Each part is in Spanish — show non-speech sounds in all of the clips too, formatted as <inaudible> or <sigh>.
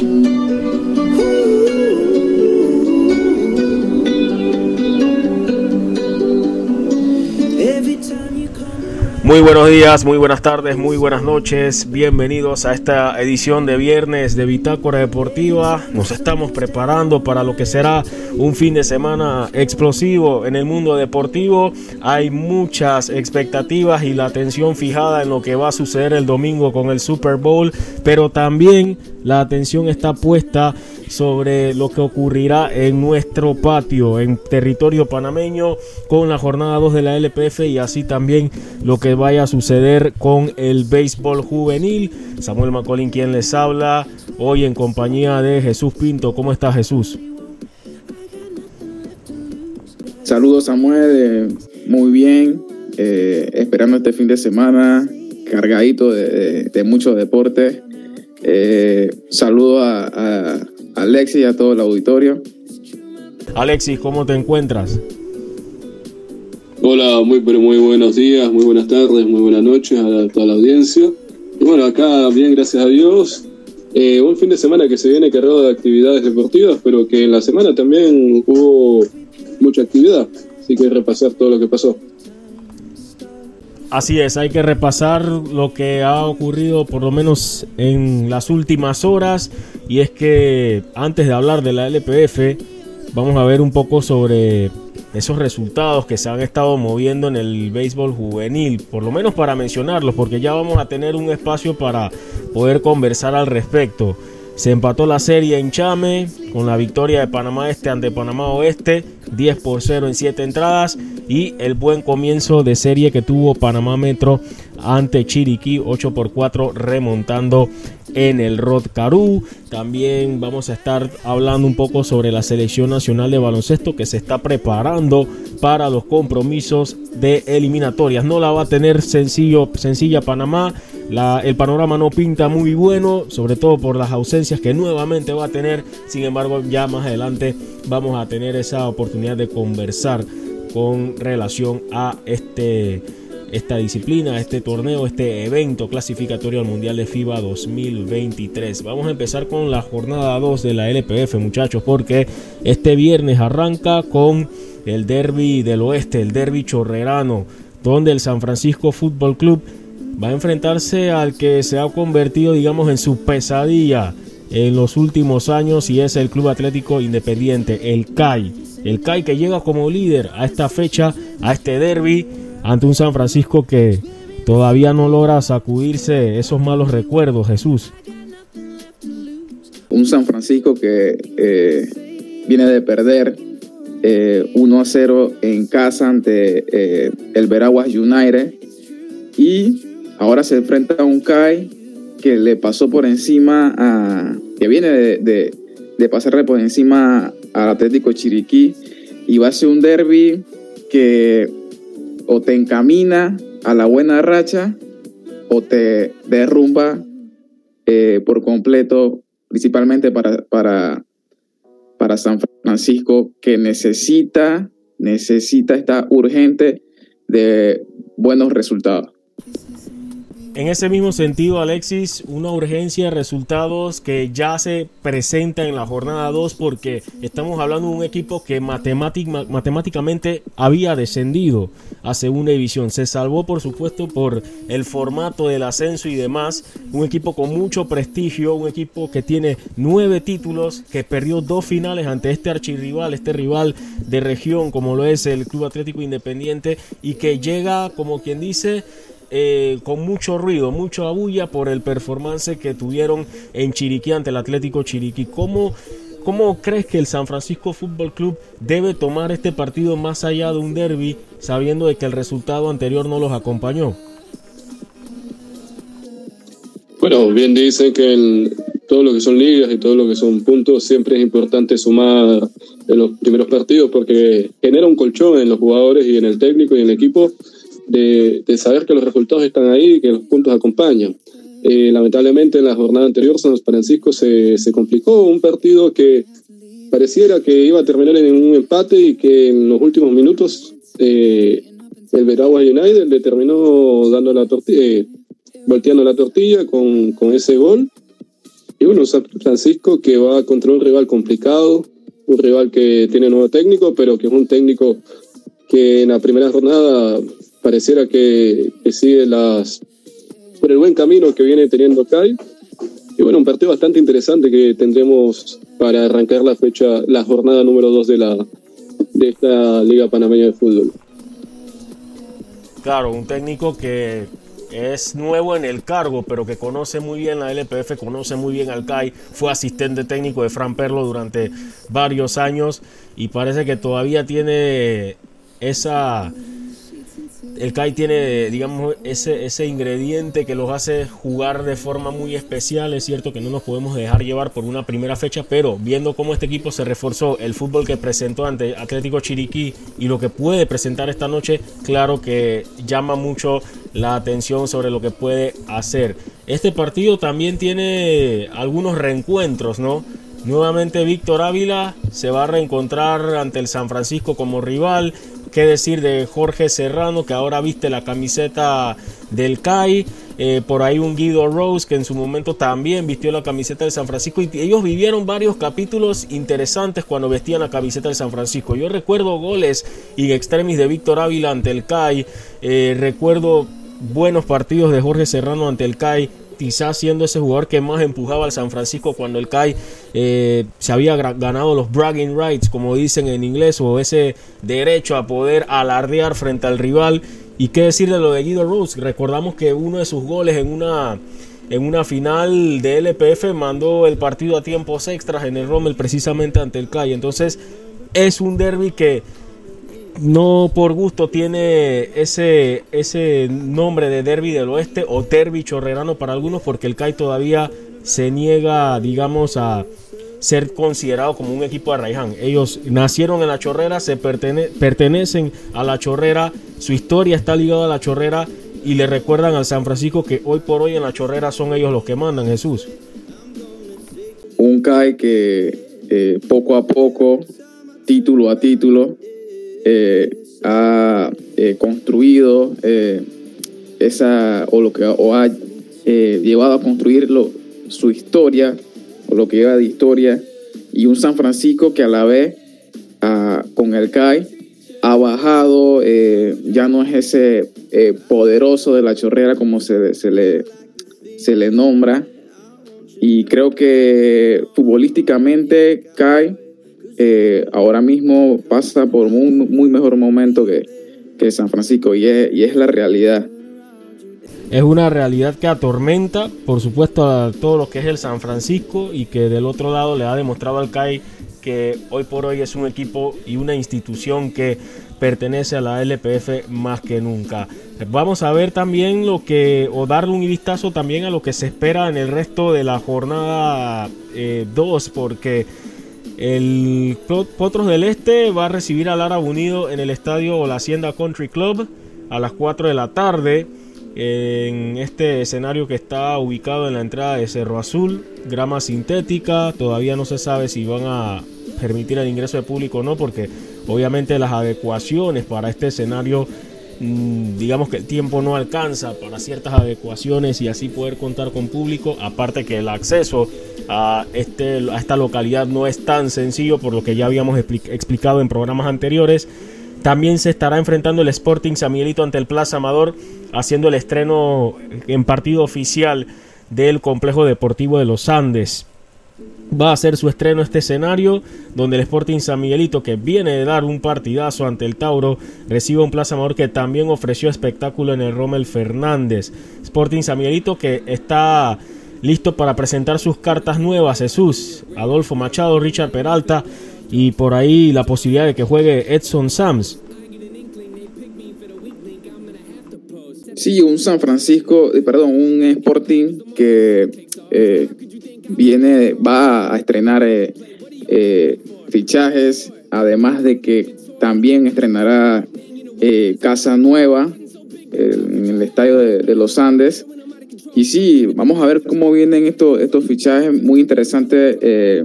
Hú! Muy buenos días, muy buenas tardes, muy buenas noches. Bienvenidos a esta edición de viernes de Bitácora Deportiva. Nos estamos preparando para lo que será un fin de semana explosivo en el mundo deportivo. Hay muchas expectativas y la atención fijada en lo que va a suceder el domingo con el Super Bowl, pero también la atención está puesta sobre lo que ocurrirá en nuestro patio, en territorio panameño, con la jornada 2 de la LPF y así también lo que vaya a suceder con el béisbol juvenil. Samuel Macolín quien les habla, hoy en compañía de Jesús Pinto. ¿Cómo está Jesús? Saludos Samuel, eh, muy bien, eh, esperando este fin de semana cargadito de, mucho deporte. Eh, saludo a, Alexis y a todo el auditorio. Alexis, ¿cómo te encuentras? Hola, muy pero muy buenos días, muy buenas tardes, muy buenas noches a toda la audiencia. Y bueno, acá bien, gracias a Dios. Eh, un fin de semana que se viene cargado de actividades deportivas, pero que en la semana también hubo mucha actividad. Así que repasar todo lo que pasó. Así es, hay que repasar lo que ha ocurrido por lo menos en las últimas horas y es que antes de hablar de la LPF vamos a ver un poco sobre esos resultados que se han estado moviendo en el béisbol juvenil, por lo menos para mencionarlos, porque ya vamos a tener un espacio para poder conversar al respecto. Se empató la serie en Chame con la victoria de Panamá Este ante Panamá Oeste, 10 por 0 en 7 entradas y el buen comienzo de serie que tuvo Panamá Metro ante Chiriquí, 8 por 4 remontando en el Rod Caru. También vamos a estar hablando un poco sobre la selección nacional de baloncesto que se está preparando para los compromisos de eliminatorias. No la va a tener sencillo, sencilla Panamá. el panorama no pinta muy bueno, sobre todo por las ausencias que nuevamente va a tener. Sin embargo, ya más adelante vamos a tener esa oportunidad de conversar con relación a este esta disciplina, este torneo, este evento clasificatorio al Mundial de FIBA 2023. Vamos a empezar con la jornada 2 de la LPF, muchachos, porque este viernes arranca con el derby del oeste, el derby chorrerano, donde el San Francisco Fútbol Club va a enfrentarse al que se ha convertido, digamos, en su pesadilla en los últimos años y es el Club Atlético Independiente, el CAI. El CAI que llega como líder a esta fecha, a este derby ante un San Francisco que todavía no logra sacudirse esos malos recuerdos, Jesús. Un San Francisco que eh, viene de perder 1 eh, a 0 en casa ante eh, el Veraguas United y ahora se enfrenta a un CAI que le pasó por encima a que viene de, de, de pasarle por encima al Atlético Chiriquí y va a ser un derby que o te encamina a la buena racha o te derrumba eh, por completo, principalmente para, para, para San Francisco, que necesita, necesita, está urgente de buenos resultados. En ese mismo sentido, Alexis, una urgencia de resultados que ya se presenta en la jornada 2 porque estamos hablando de un equipo que matemáticamente había descendido a segunda división. Se salvó, por supuesto, por el formato del ascenso y demás. Un equipo con mucho prestigio, un equipo que tiene nueve títulos, que perdió dos finales ante este archirrival, este rival de región como lo es el Club Atlético Independiente y que llega, como quien dice, eh, con mucho ruido, mucha bulla por el performance que tuvieron en Chiriquí ante el Atlético Chiriquí. ¿Cómo, ¿Cómo crees que el San Francisco Fútbol Club debe tomar este partido más allá de un derby, sabiendo de que el resultado anterior no los acompañó? Bueno, bien dicen que en todo lo que son ligas y todo lo que son puntos siempre es importante sumar en los primeros partidos porque genera un colchón en los jugadores y en el técnico y en el equipo de, saber que los resultados están ahí y que los puntos acompañan. Eh, lamentablemente en la jornada anterior San Francisco se, se complicó un partido que pareciera que iba a terminar en un empate y que en los últimos minutos eh, el Veraguas United le terminó dando la tortilla, eh, volteando la tortilla con, con ese gol. Y bueno, San Francisco que va contra un rival complicado, un rival que tiene nuevo técnico, pero que es un técnico que en la primera jornada pareciera que, sigue las por el buen camino que viene teniendo Kai. Y bueno, un partido bastante interesante que tendremos para arrancar la fecha, la jornada número 2 de, la, de esta Liga Panameña de Fútbol. Claro, un técnico que es nuevo en el cargo, pero que conoce muy bien la LPF, conoce muy bien al CAI, fue asistente técnico de Fran Perlo durante varios años y parece que todavía tiene esa el Kai tiene, digamos, ese, ese ingrediente que los hace jugar de forma muy especial. Es cierto que no nos podemos dejar llevar por una primera fecha, pero viendo cómo este equipo se reforzó, el fútbol que presentó ante Atlético Chiriquí y lo que puede presentar esta noche, claro que llama mucho la atención sobre lo que puede hacer. Este partido también tiene algunos reencuentros, ¿no? Nuevamente Víctor Ávila se va a reencontrar ante el San Francisco como rival. ¿Qué decir de Jorge Serrano, que ahora viste la camiseta del CAI? Eh, por ahí un Guido Rose, que en su momento también vistió la camiseta de San Francisco. Y ellos vivieron varios capítulos interesantes cuando vestían la camiseta de San Francisco. Yo recuerdo goles y extremis de Víctor Ávila ante el CAI. Eh, recuerdo buenos partidos de Jorge Serrano ante el CAI quizás siendo ese jugador que más empujaba al San Francisco cuando el CAI eh, se había ganado los bragging rights, como dicen en inglés, o ese derecho a poder alardear frente al rival. Y qué decir de lo de Guido Rose, recordamos que uno de sus goles en una, en una final de LPF mandó el partido a tiempos extras en el Rommel precisamente ante el CAI. Entonces es un derby que no por gusto tiene ese, ese nombre de derby del oeste o derby chorrerano para algunos porque el CAI todavía se niega, digamos, a ser considerado como un equipo de Raiján. Ellos nacieron en la chorrera, se pertenecen a la chorrera, su historia está ligada a la chorrera y le recuerdan al San Francisco que hoy por hoy en la chorrera son ellos los que mandan, Jesús. Un CAI que eh, poco a poco, título a título, eh, ha eh, construido eh, esa, o lo que o ha llevado a construir su historia, o lo que lleva de historia, y un San Francisco que a la vez con el CAI ha bajado, ya no es ese poderoso de la chorrera como se, se, le, se le nombra. Y creo que futbolísticamente CAI eh, ahora mismo pasa por un muy mejor momento que, que San Francisco y es, y es la realidad. Es una realidad que atormenta, por supuesto, a todo lo que es el San Francisco y que del otro lado le ha demostrado al CAI que hoy por hoy es un equipo y una institución que pertenece a la LPF más que nunca. Vamos a ver también lo que, o darle un vistazo también a lo que se espera en el resto de la jornada 2, eh, porque el Potros del Este va a recibir al Árabe Unido en el estadio La Hacienda Country Club a las 4 de la tarde. En este escenario que está ubicado en la entrada de Cerro Azul, grama sintética, todavía no se sabe si van a permitir el ingreso de público o no, porque obviamente las adecuaciones para este escenario Mm, digamos que el tiempo no alcanza para ciertas adecuaciones y así poder contar con público, aparte que el acceso a, este, a esta localidad no es tan sencillo por lo que ya habíamos explicado en programas anteriores. También se estará enfrentando el Sporting San Miguelito ante el Plaza Amador, haciendo el estreno en partido oficial del Complejo Deportivo de los Andes va a hacer su estreno este escenario donde el Sporting San Miguelito que viene de dar un partidazo ante el Tauro recibe un Plaza Amador que también ofreció espectáculo en el Rommel Fernández Sporting San Miguelito que está listo para presentar sus cartas nuevas Jesús, Adolfo Machado, Richard Peralta y por ahí la posibilidad de que juegue Edson Sams Sí, un San Francisco, eh, perdón, un Sporting que eh, viene, va a estrenar eh, fichajes, además de que también estrenará Casa Nueva en el estadio de, los Andes. Y sí, vamos a ver cómo vienen estos, estos fichajes. Muy interesante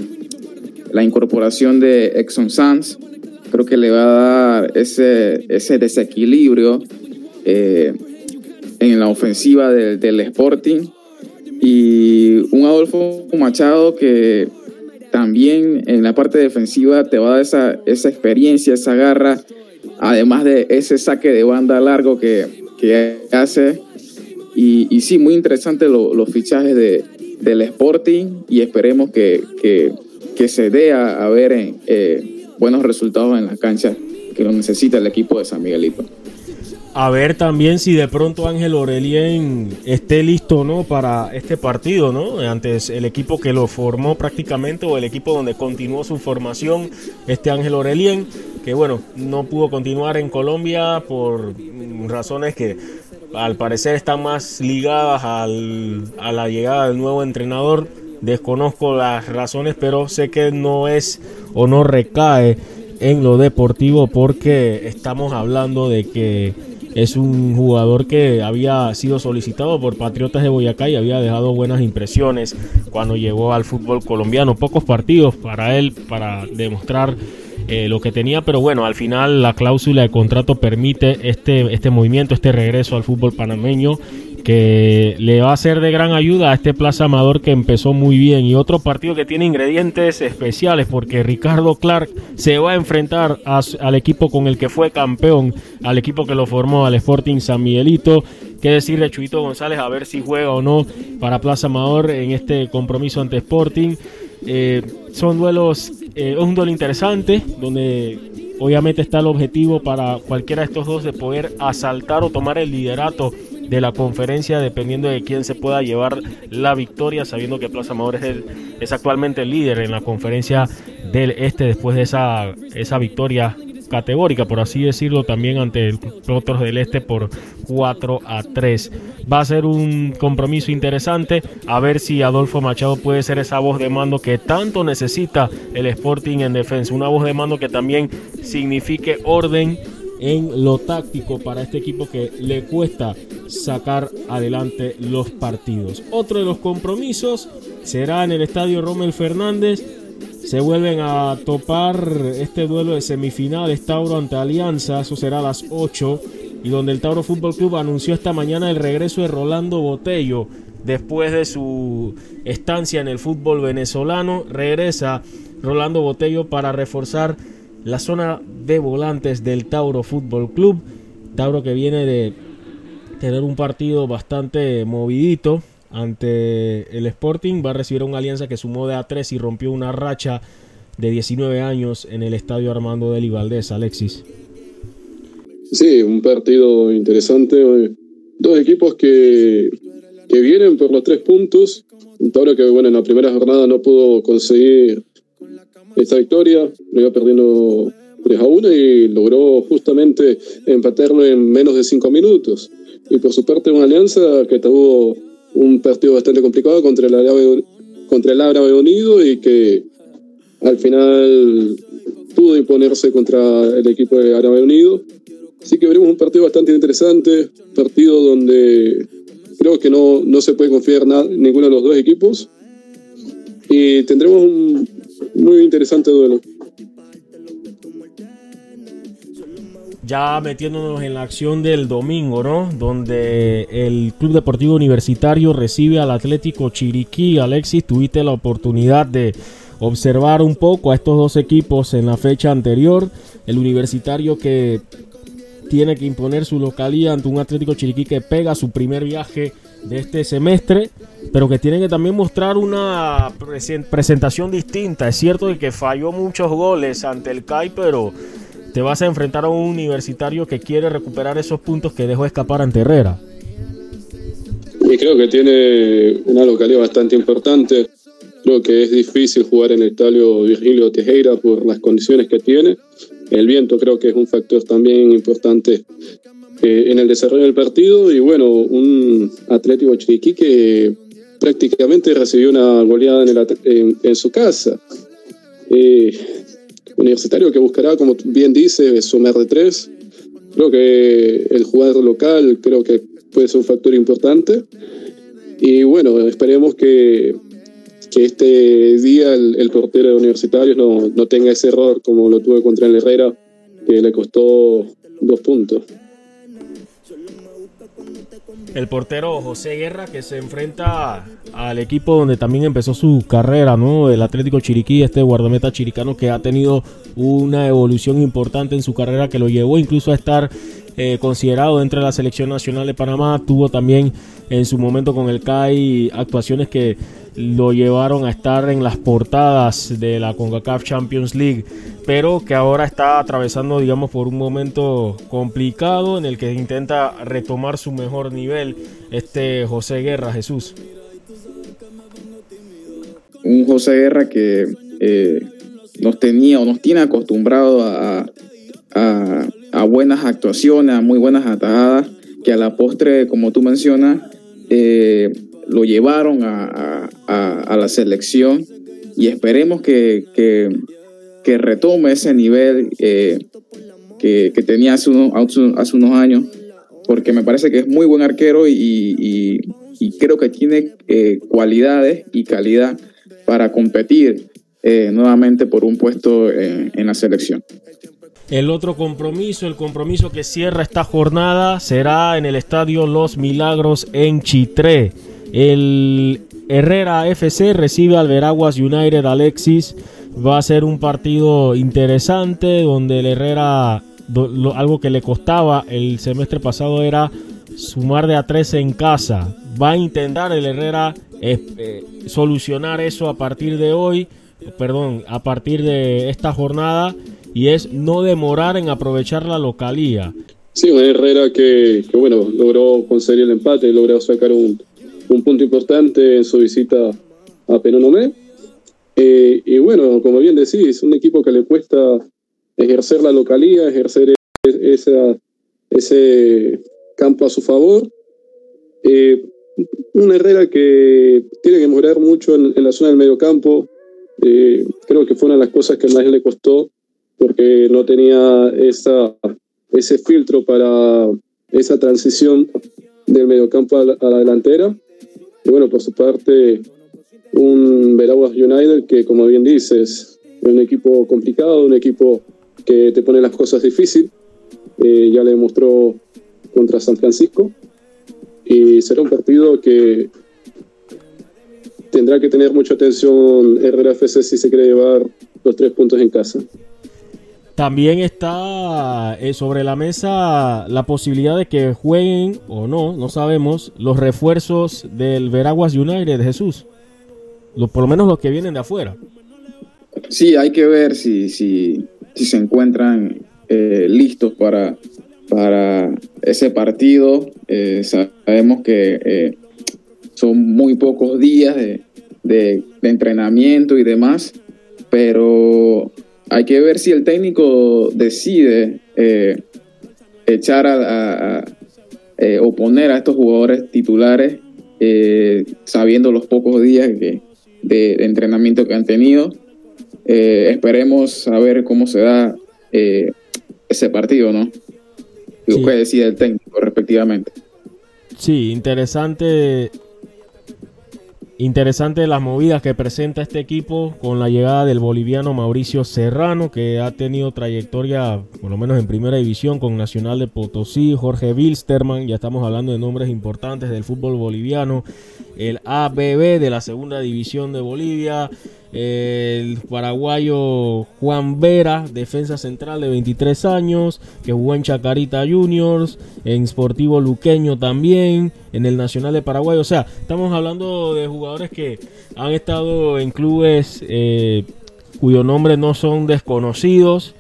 la incorporación de Exxon Sanz. Creo que le va a dar ese, ese desequilibrio en la ofensiva del Sporting y un Adolfo Machado que también en la parte defensiva te va a dar esa, esa experiencia, esa garra, además de ese saque de banda largo que, que hace. Y, sí, muy interesante los fichajes de, del Sporting y esperemos que, que, que se dé a, ver eh, buenos resultados en la cancha que lo necesita el equipo de San Miguelito a ver también si de pronto Ángel Orelien esté listo no para este partido, ¿no? Antes el equipo que lo formó prácticamente o el equipo donde continuó su formación, este Ángel Orelien, que bueno, no pudo continuar en Colombia por razones que al parecer están más ligadas al, a la llegada del nuevo entrenador. Desconozco las razones, pero sé que no es o no recae en lo deportivo porque estamos hablando de que es un jugador que había sido solicitado por Patriotas de Boyacá y había dejado buenas impresiones cuando llegó al fútbol colombiano. Pocos partidos para él para demostrar eh, lo que tenía, pero bueno, al final la cláusula de contrato permite este, este movimiento, este regreso al fútbol panameño que le va a ser de gran ayuda a este Plaza Amador que empezó muy bien y otro partido que tiene ingredientes especiales porque Ricardo Clark se va a enfrentar al equipo con el que fue campeón, al equipo que lo formó, al Sporting San Miguelito. Qué decir de Chuito González a ver si juega o no para Plaza Amador en este compromiso ante Sporting. Eh, son duelos, eh, un duelo interesante donde obviamente está el objetivo para cualquiera de estos dos de poder asaltar o tomar el liderato de la conferencia dependiendo de quién se pueda llevar la victoria, sabiendo que Plaza Amador es, es actualmente el líder en la conferencia del este después de esa, esa victoria categórica, por así decirlo, también ante el Otros del Este por 4 a 3. Va a ser un compromiso interesante, a ver si Adolfo Machado puede ser esa voz de mando que tanto necesita el Sporting en defensa, una voz de mando que también signifique orden en lo táctico para este equipo que le cuesta sacar adelante los partidos. Otro de los compromisos será en el estadio Rommel Fernández. Se vuelven a topar este duelo de semifinales Tauro ante Alianza, eso será a las 8 y donde el Tauro Fútbol Club anunció esta mañana el regreso de Rolando Botello después de su estancia en el fútbol venezolano, regresa Rolando Botello para reforzar la zona de volantes del Tauro Fútbol Club. Tauro que viene de tener un partido bastante movidito ante el Sporting. Va a recibir una alianza que sumó de A3 y rompió una racha de 19 años en el estadio Armando de Valdés, Alexis. Sí, un partido interesante. Dos equipos que, que vienen por los tres puntos. Un Tauro que bueno, en la primera jornada no pudo conseguir esta victoria, lo iba perdiendo 3 a 1 y logró justamente empatarlo en menos de 5 minutos. Y por su parte, una alianza que tuvo un partido bastante complicado contra el Árabe, contra el Árabe Unido y que al final pudo imponerse contra el equipo de Árabe Unido. Así que veremos un partido bastante interesante, partido donde creo que no, no se puede confiar en ninguno de los dos equipos. Y tendremos un muy interesante duelo. Ya metiéndonos en la acción del domingo, ¿no? Donde el Club Deportivo Universitario recibe al Atlético Chiriquí. Alexis, tuviste la oportunidad de observar un poco a estos dos equipos en la fecha anterior. El Universitario que tiene que imponer su localidad ante un Atlético Chiriquí que pega su primer viaje de este semestre, pero que tiene que también mostrar una presentación distinta. Es cierto que falló muchos goles ante el CAI, pero te vas a enfrentar a un universitario que quiere recuperar esos puntos que dejó escapar ante Herrera. Y creo que tiene una localidad bastante importante. Creo que es difícil jugar en el estadio Virgilio Tejera por las condiciones que tiene. El viento creo que es un factor también importante eh, en el desarrollo del partido. Y bueno, un Atlético Chiriquí que prácticamente recibió una goleada en, su casa. Eh, Universitario que buscará, como bien dice, sumar de tres. Creo que el jugador local creo que puede ser un factor importante. Y bueno, esperemos que, que este día el, portero de Universitarios no, no, tenga ese error como lo tuve contra el Herrera, que le costó dos puntos. El portero José Guerra que se enfrenta al equipo donde también empezó su carrera, ¿no? El Atlético Chiriquí, este guardameta chiricano que ha tenido una evolución importante en su carrera que lo llevó incluso a estar eh, considerado entre la selección nacional de Panamá. Tuvo también en su momento con el CAI actuaciones que lo llevaron a estar en las portadas de la CONCACAF Champions League, pero que ahora está atravesando, digamos, por un momento complicado en el que intenta retomar su mejor nivel este José Guerra, Jesús. Un José Guerra que eh, nos tenía o nos tiene acostumbrado a, a, buenas actuaciones, a muy buenas atajadas, que a la postre, como tú mencionas, eh, lo llevaron a, la selección y esperemos que, que, retome ese nivel eh, que, tenía hace unos, hace unos años, porque me parece que es muy buen arquero y, creo que tiene eh, cualidades y calidad para competir eh, nuevamente por un puesto en la selección. El otro compromiso, el compromiso que cierra esta jornada, será en el Estadio Los Milagros en Chitré. El Herrera FC recibe al Veraguas United Alexis. Va a ser un partido interesante donde el Herrera, algo que le costaba el semestre pasado era sumar de a tres en casa. Va a intentar el Herrera eh, solucionar eso a partir de hoy, perdón, a partir de esta jornada y es no demorar en aprovechar la localía. Sí, un Herrera que, bueno, logró conseguir el empate, logró sacar un, un punto importante en su visita a Penonomé. Eh, y bueno, como bien decís, un equipo que le cuesta ejercer la localía, ejercer esa, ese campo a su favor. Eh, un Herrera que tiene que mejorar mucho en, la zona del medio campo. Eh, creo que fue una de las cosas que más le costó porque no tenía esa, ese filtro para esa transición del mediocampo a la delantera. Y bueno, por su parte, un Veraguas United que, como bien dices, es un equipo complicado, un equipo que te pone las cosas difíciles. Eh, ya le demostró contra San Francisco. Y será un partido que tendrá que tener mucha atención RFC si se quiere llevar los tres puntos en casa. También está eh, sobre la mesa la posibilidad de que jueguen o no, no sabemos, los refuerzos del Veraguas United, Jesús. por lo menos los que vienen de afuera. Sí, hay que ver si, si, se encuentran eh, listos para, para ese partido. Eh, sabemos que son muy pocos días de, de entrenamiento y demás, pero hay que ver si el técnico decide eh, echar a, eh, oponer a estos jugadores titulares, eh, sabiendo los pocos días de, entrenamiento que han tenido. esperemos saber cómo se da ese partido, ¿no? Y qué decide el técnico respectivamente. Sí, interesante Interesante las movidas que presenta este equipo con la llegada del boliviano Mauricio Serrano, que ha tenido trayectoria, por lo menos en primera división, con Nacional de Potosí, Jorge Wilstermann, ya estamos hablando de nombres importantes del fútbol boliviano, el ABB de la segunda división de Bolivia, el paraguayo Juan Vera, defensa central de 23 años, que jugó en Chacarita Juniors, en Sportivo Luqueño también, en el Nacional de Paraguay. O sea, estamos hablando de jugadores que han estado en clubes eh, cuyos nombres no son desconocidos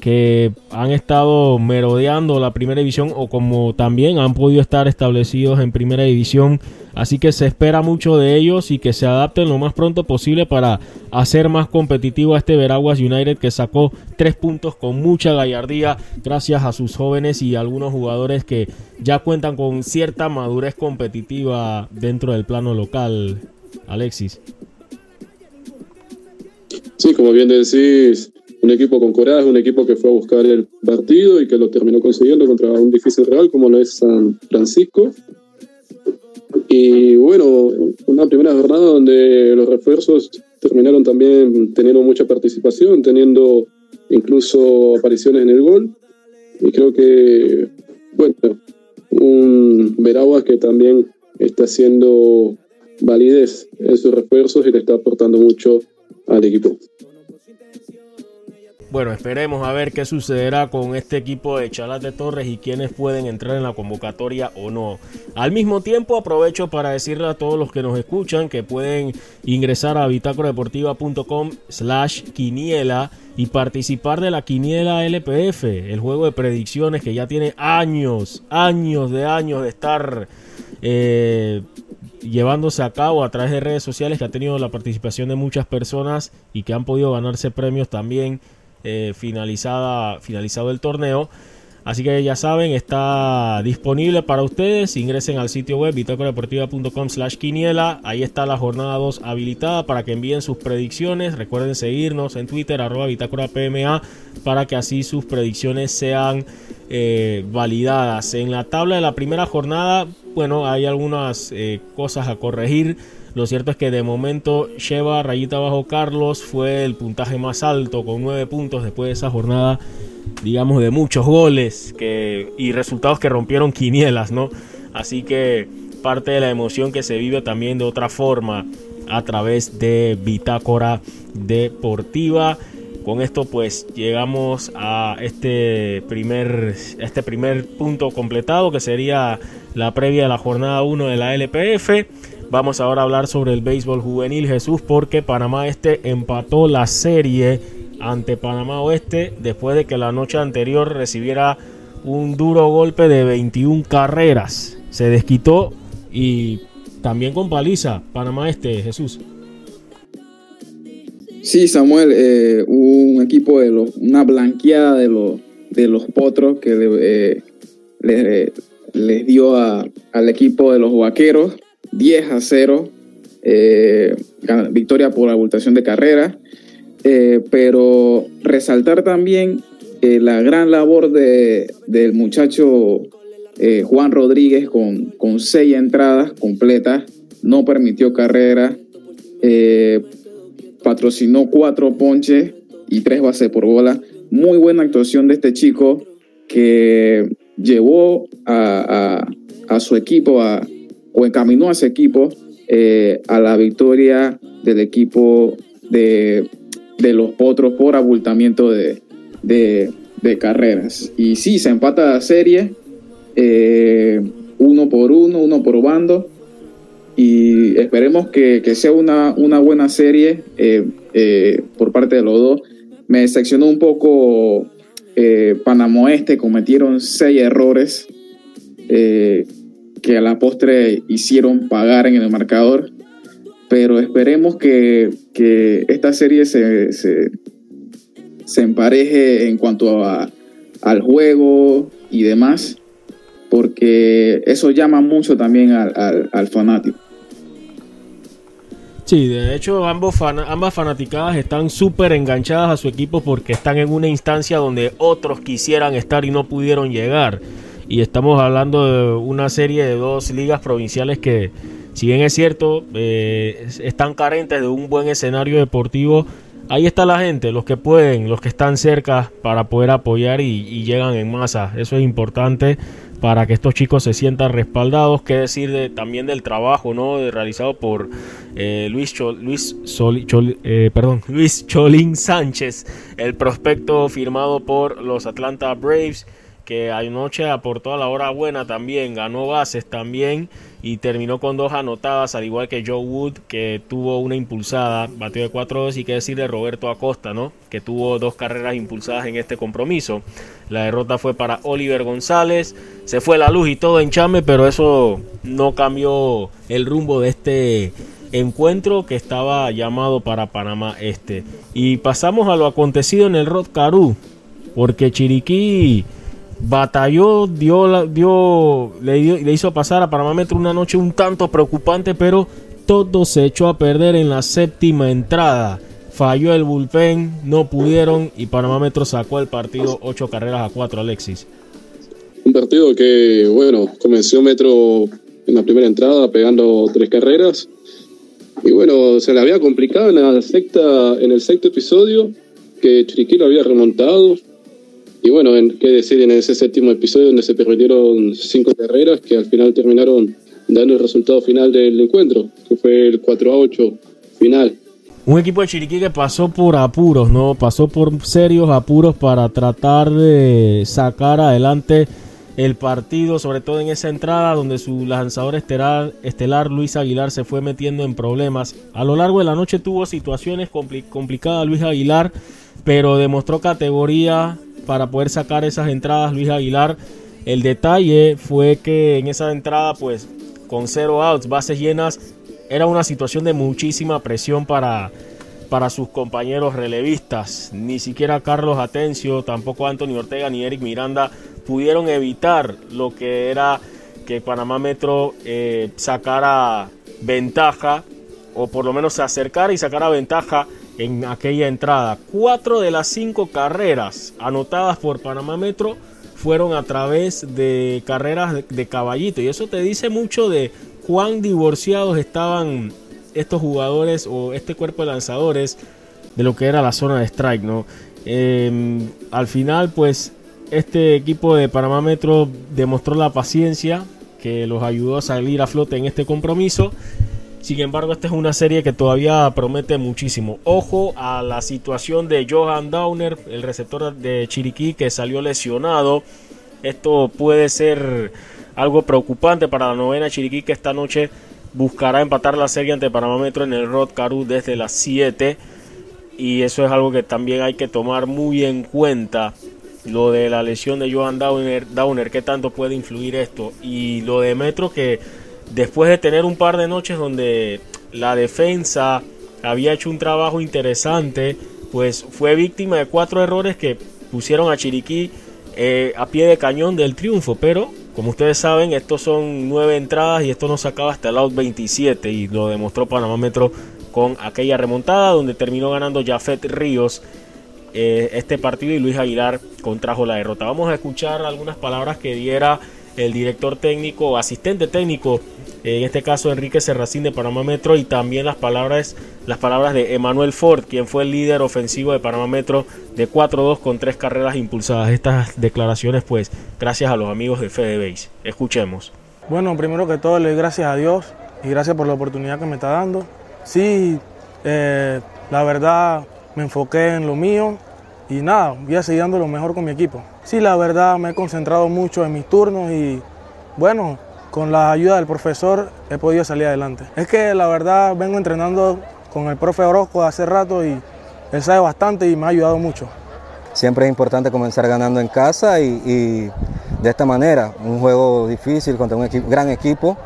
que han estado merodeando la primera división o como también han podido estar establecidos en primera división. Así que se espera mucho de ellos y que se adapten lo más pronto posible para hacer más competitivo a este Veraguas United que sacó tres puntos con mucha gallardía gracias a sus jóvenes y algunos jugadores que ya cuentan con cierta madurez competitiva dentro del plano local. Alexis. Sí, como bien decís, un equipo con coraje, un equipo que fue a buscar el partido y que lo terminó consiguiendo contra un difícil real como lo es San Francisco. Y bueno, una primera jornada donde los refuerzos terminaron también teniendo mucha participación, teniendo incluso apariciones en el gol. Y creo que, bueno, un Veraguas que también está haciendo validez en sus refuerzos y le está aportando mucho al equipo. Bueno, esperemos a ver qué sucederá con este equipo de Chalate Torres y quiénes pueden entrar en la convocatoria o no. Al mismo tiempo, aprovecho para decirle a todos los que nos escuchan que pueden ingresar a bitácoradeportiva.com slash quiniela y participar de la quiniela LPF, el juego de predicciones que ya tiene años, años de años de estar eh, llevándose a cabo a través de redes sociales, que ha tenido la participación de muchas personas y que han podido ganarse premios también eh, finalizada, finalizado el torneo. Así que ya saben, está disponible para ustedes. Ingresen al sitio web bitácoradeportiva.com slash quiniela. Ahí está la jornada 2 habilitada para que envíen sus predicciones. Recuerden seguirnos en Twitter, arroba PMA, para que así sus predicciones sean eh, validadas. En la tabla de la primera jornada, bueno, hay algunas eh, cosas a corregir. Lo cierto es que de momento lleva rayita abajo Carlos, fue el puntaje más alto con 9 puntos después de esa jornada, digamos, de muchos goles que, y resultados que rompieron quinielas, ¿no? Así que parte de la emoción que se vive también de otra forma a través de Bitácora Deportiva. Con esto pues llegamos a este primer, este primer punto completado que sería la previa de la jornada 1 de la LPF. Vamos ahora a hablar sobre el béisbol juvenil Jesús porque Panamá Este empató la serie ante Panamá Oeste después de que la noche anterior recibiera un duro golpe de 21 carreras. Se desquitó y también con paliza Panamá Este, Jesús. Sí, Samuel, eh, un equipo de los, una blanqueada de los, de los potros que le, eh, les dio al equipo de los vaqueros 10 a 0, eh, victoria por abultación de carrera, eh, pero resaltar también eh, la gran labor de, del muchacho Juan Rodríguez con, con seis entradas completas, no permitió carrera, patrocinó cuatro ponches y tres bases por bola. Muy buena actuación de este chico que llevó a, a, su equipo a, o encaminó a ese equipo eh, a la victoria del equipo de, los potros por abultamiento de, carreras. Y sí, se empata la serie, eh, uno por uno, uno por bando. Y esperemos que, sea una, una, buena serie eh, por parte de los dos. Me decepcionó un poco Panamá Este, cometieron seis errores que a la postre hicieron pagar en el marcador. Pero esperemos que, esta serie se, se, empareje en cuanto a, al juego y demás, porque eso llama mucho también al, fanático. Sí, de hecho ambos ambas fanaticadas están súper enganchadas a su equipo porque están en una instancia donde otros quisieran estar y no pudieron llegar y estamos hablando de una serie de dos ligas provinciales que, si bien es cierto, eh, están carentes de un buen escenario deportivo. Ahí está la gente, los que pueden, los que están cerca para poder apoyar y, llegan en masa. Eso es importante para que estos chicos se sientan respaldados. Qué decir de, también del trabajo ¿no? realizado por eh, Luis, Luis, eh, perdón, <laughs> Luis Cholín Sánchez, el prospecto firmado por los Atlanta Braves que anoche aportó a la hora buena también, ganó bases también y terminó con dos anotadas, al igual que Joe Wood, que tuvo una impulsada, batió de 4-2 y qué decir de Roberto Acosta, ¿no? Que tuvo dos carreras impulsadas en este compromiso. La derrota fue para Oliver González, se fue la luz y todo en chame, pero eso no cambió el rumbo de este encuentro que estaba llamado para Panamá Este. Y pasamos a lo acontecido en el Rod porque Chiriquí batalló, dio, dio, le, le hizo pasar a Panamá Metro una noche un tanto preocupante, pero todo se echó a perder en la séptima entrada. Falló el bullpen, no pudieron y Panamá Metro sacó el partido ocho carreras a cuatro, Alexis. Un partido que, bueno, comenzó Metro en la primera entrada pegando tres carreras. Y bueno, se le había complicado en, la en el sexto episodio, que Chiriquí lo había remontado, y bueno, qué decir en ese séptimo episodio donde se permitieron cinco carreras que al final terminaron dando el resultado final del encuentro, que fue el 4 a 8 final. Un equipo de Chiriquí que pasó por apuros, ¿no? Pasó por serios apuros para tratar de sacar adelante el partido, sobre todo en esa entrada donde su lanzador estelar, estelar Luis Aguilar se fue metiendo en problemas. A lo largo de la noche tuvo situaciones complicadas Luis Aguilar, pero demostró categoría para poder sacar esas entradas Luis Aguilar. El detalle fue que en esa entrada, pues con cero outs, bases llenas, era una situación de muchísima presión para, para sus compañeros relevistas. Ni siquiera Carlos Atencio, tampoco Anthony Ortega ni Eric Miranda pudieron evitar lo que era que Panamá Metro eh, sacara ventaja, o por lo menos se acercara y sacara ventaja en aquella entrada. Cuatro de las cinco carreras anotadas por Panamá Metro fueron a través de carreras de, caballito. Y eso te dice mucho de cuán divorciados estaban estos jugadores o este cuerpo de lanzadores de lo que era la zona de strike, ¿no? Em, al final, pues, este equipo de Panamá Metro demostró la paciencia que los ayudó a salir a flote en este compromiso. Sin embargo, esta es una serie que todavía promete muchísimo. Ojo a la situación de Johan Downer, el receptor de Chiriquí que salió lesionado. Esto puede ser algo preocupante para la novena Chiriquí que esta noche buscará empatar la serie ante Panamá en el Rod Caru desde las 7 y eso es algo que también hay que tomar muy en cuenta lo de la lesión de Johan Downer, Downer qué tanto puede influir esto y lo de Metro que después de tener un par de noches donde la defensa había hecho un trabajo interesante pues fue víctima de cuatro errores que pusieron a Chiriquí eh, a pie de cañón del triunfo pero como ustedes saben, estos son nueve entradas y esto no se acaba hasta el out 27 y lo demostró Panamá Metro con aquella remontada donde terminó ganando Jafet Ríos eh, este partido y Luis Aguilar contrajo la derrota. Vamos a escuchar algunas palabras que diera el director técnico, asistente técnico, en este caso Enrique Serracín de Panamá Metro y también las palabras, las palabras de Emanuel Ford, quien fue el líder ofensivo de Panamá Metro de 4-2 con tres carreras impulsadas. Estas declaraciones pues gracias a los amigos de Fede Base. Escuchemos. Bueno, primero que todo le doy gracias a Dios y gracias por la oportunidad que me está dando. Sí, eh, la verdad me enfoqué en lo mío y nada, voy a seguir dando lo mejor con mi equipo. Sí, la verdad me he concentrado mucho en mis turnos y bueno, con la ayuda del profesor he podido salir adelante. Es que la verdad vengo entrenando con el profe Orozco hace rato y él sabe bastante y me ha ayudado mucho. Siempre es importante comenzar ganando en casa y, de esta manera, un juego difícil contra un gran equipo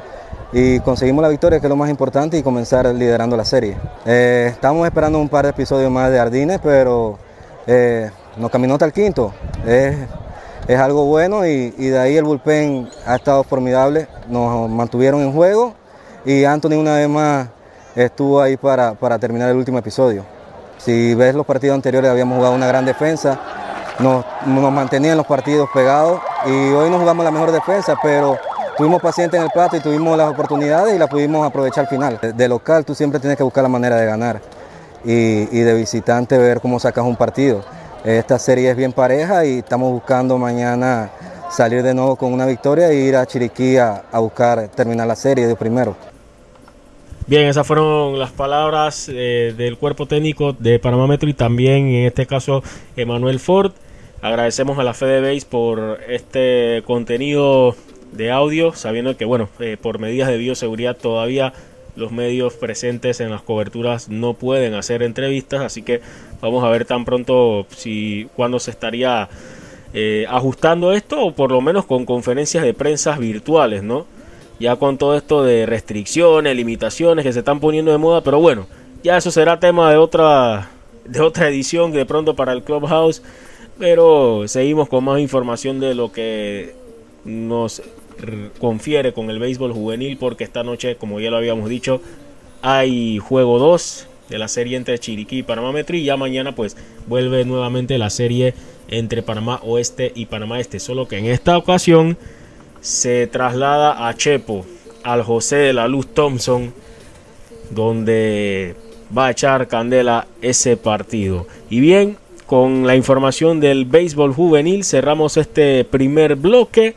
y conseguimos la victoria, que es lo más importante, y comenzar liderando la serie. Eh, estamos esperando un par de episodios más de Ardines, pero eh, nos caminó hasta el quinto. Es, algo bueno y, de ahí el bullpen ha estado formidable. Nos mantuvieron en juego y Anthony una vez más estuvo ahí para, terminar el último episodio. Si ves los partidos anteriores habíamos jugado una gran defensa, nos, nos mantenían los partidos pegados y hoy no jugamos la mejor defensa, pero Fuimos pacientes en el plato y tuvimos las oportunidades y las pudimos aprovechar al final. De local tú siempre tienes que buscar la manera de ganar y, de visitante ver cómo sacas un partido. Esta serie es bien pareja y estamos buscando mañana salir de nuevo con una victoria e ir a Chiriquí a, buscar terminar la serie de primero. Bien, esas fueron las palabras eh, del cuerpo técnico de Panamá Metro y también en este caso Emanuel Ford. Agradecemos a la Fede Base por este contenido de audio, sabiendo que, bueno, eh, por medidas de bioseguridad todavía los medios presentes en las coberturas no pueden hacer entrevistas, así que vamos a ver tan pronto si cuándo se estaría eh, ajustando esto o por lo menos con conferencias de prensa virtuales, ¿no? Ya con todo esto de restricciones, limitaciones que se están poniendo de moda, pero bueno, ya eso será tema de otra de otra edición de pronto para el Clubhouse, pero seguimos con más información de lo que nos confiere con el béisbol juvenil porque esta noche, como ya lo habíamos dicho, hay juego 2 de la serie entre Chiriquí y Panamá Metro y ya mañana pues vuelve nuevamente la serie entre Panamá Oeste y Panamá Este, solo que en esta ocasión se traslada a Chepo, al José de la Luz Thompson, donde va a echar candela ese partido. Y bien, con la información del béisbol juvenil cerramos este primer bloque.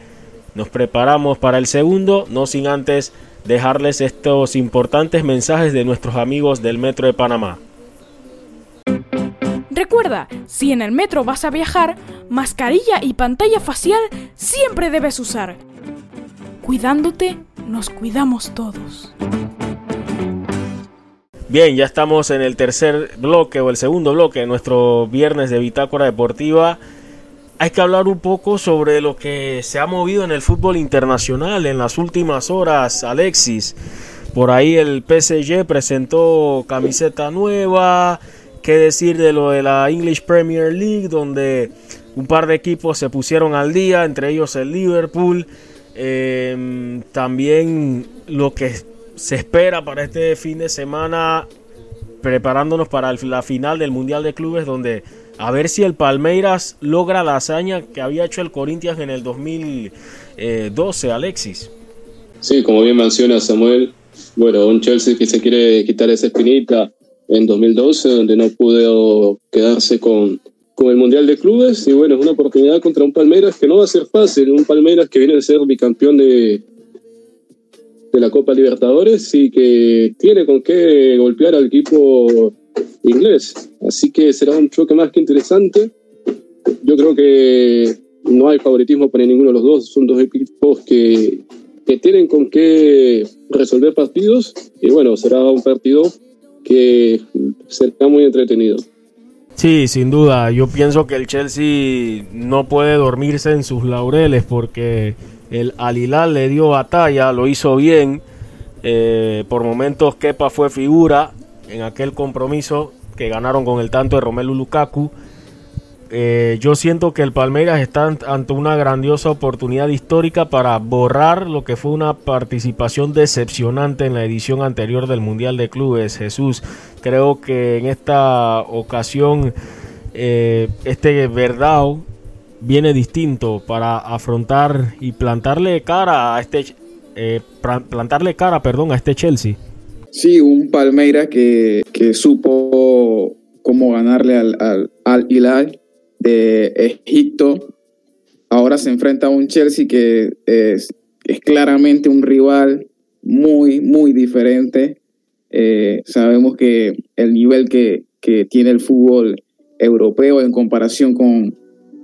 Nos preparamos para el segundo, no sin antes dejarles estos importantes mensajes de nuestros amigos del Metro de Panamá. Recuerda, si en el metro vas a viajar, mascarilla y pantalla facial siempre debes usar. Cuidándote, nos cuidamos todos. Bien, ya estamos en el tercer bloque o el segundo bloque de nuestro viernes de Bitácora Deportiva hay que hablar un poco sobre lo que se ha movido en el fútbol internacional en las últimas horas, Alexis. Por ahí el PSG presentó camiseta nueva. ¿Qué decir de lo de la English Premier League? Donde un par de equipos se pusieron al día, entre ellos el Liverpool. Em, también lo que se espera para este fin de semana, preparándonos para la final del Mundial de Clubes, donde a ver si el Palmeiras logra la hazaña que había hecho el Corinthians en el 2012, Alexis. Sí, como bien menciona Samuel, bueno, un Chelsea que se quiere quitar esa espinita en 2012, donde no pudo quedarse con, con el Mundial de Clubes, y bueno, es una oportunidad contra un Palmeiras que no va a ser fácil, un Palmeiras que viene de ser bicampeón de, de la Copa Libertadores y que tiene con qué golpear al equipo inglés. Así que será un choque más que interesante. Yo creo que no hay favoritismo para ninguno de los dos. Son dos equipos que, que tienen con qué resolver partidos. Y bueno, será un partido que será muy entretenido. Sí, sin duda. Yo pienso que el Chelsea no puede dormirse en sus laureles porque el Alilal le dio batalla, lo hizo bien. Eh, por momentos Kepa fue figura en aquel compromiso que ganaron con el tanto de Romelu Lukaku. Eh, yo siento que el Palmeiras está ante una grandiosa oportunidad histórica para borrar lo que fue una participación decepcionante en la edición anterior del Mundial de Clubes. Jesús, creo que en esta ocasión eh, este Verdao viene distinto para afrontar y plantarle cara a este eh, plantarle cara, perdón, a este Chelsea. Sí, un Palmeiras que, que supo cómo ganarle al, al, Hilal de Egipto. Ahora se enfrenta a un Chelsea que es, es claramente un rival muy, muy diferente. Eh, sabemos que el nivel que, que, tiene el fútbol europeo en comparación con,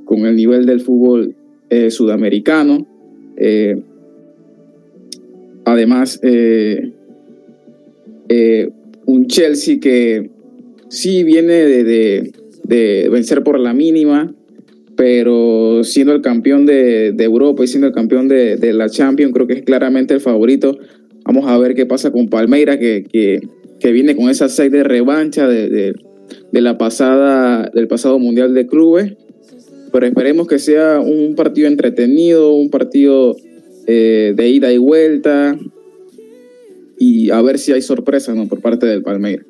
con el nivel del fútbol eh, sudamericano. Eh, además, eh, un Chelsea que sí viene de, vencer por la mínima, pero siendo el campeón de, Europa y siendo el campeón de, la Champions, creo que es claramente el favorito. Vamos a ver qué pasa con Palmeira, que, que, viene con esa seis de revancha de, la pasada, del pasado Mundial de Clubes. Pero esperemos que sea un partido entretenido, un partido eh, de ida y vuelta, y a ver si hay sorpresa ¿no? por parte del Palmeiras.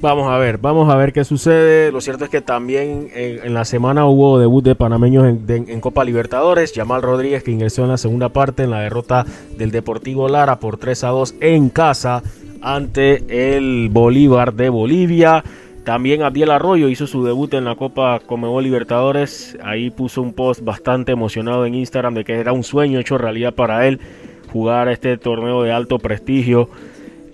Vamos a ver, vamos a ver qué sucede. Lo cierto es que también en, la semana hubo debut de panameños en, Copa Libertadores. Yamal Rodríguez que ingresó en la segunda parte en la derrota del Deportivo Lara por 3 a 2 en casa ante el Bolívar de Bolivia. También Abdiel Arroyo hizo su debut en la Copa Comebol Libertadores. Ahí puso un post bastante emocionado en Instagram de que era un sueño hecho realidad para él jugar este torneo de alto prestigio.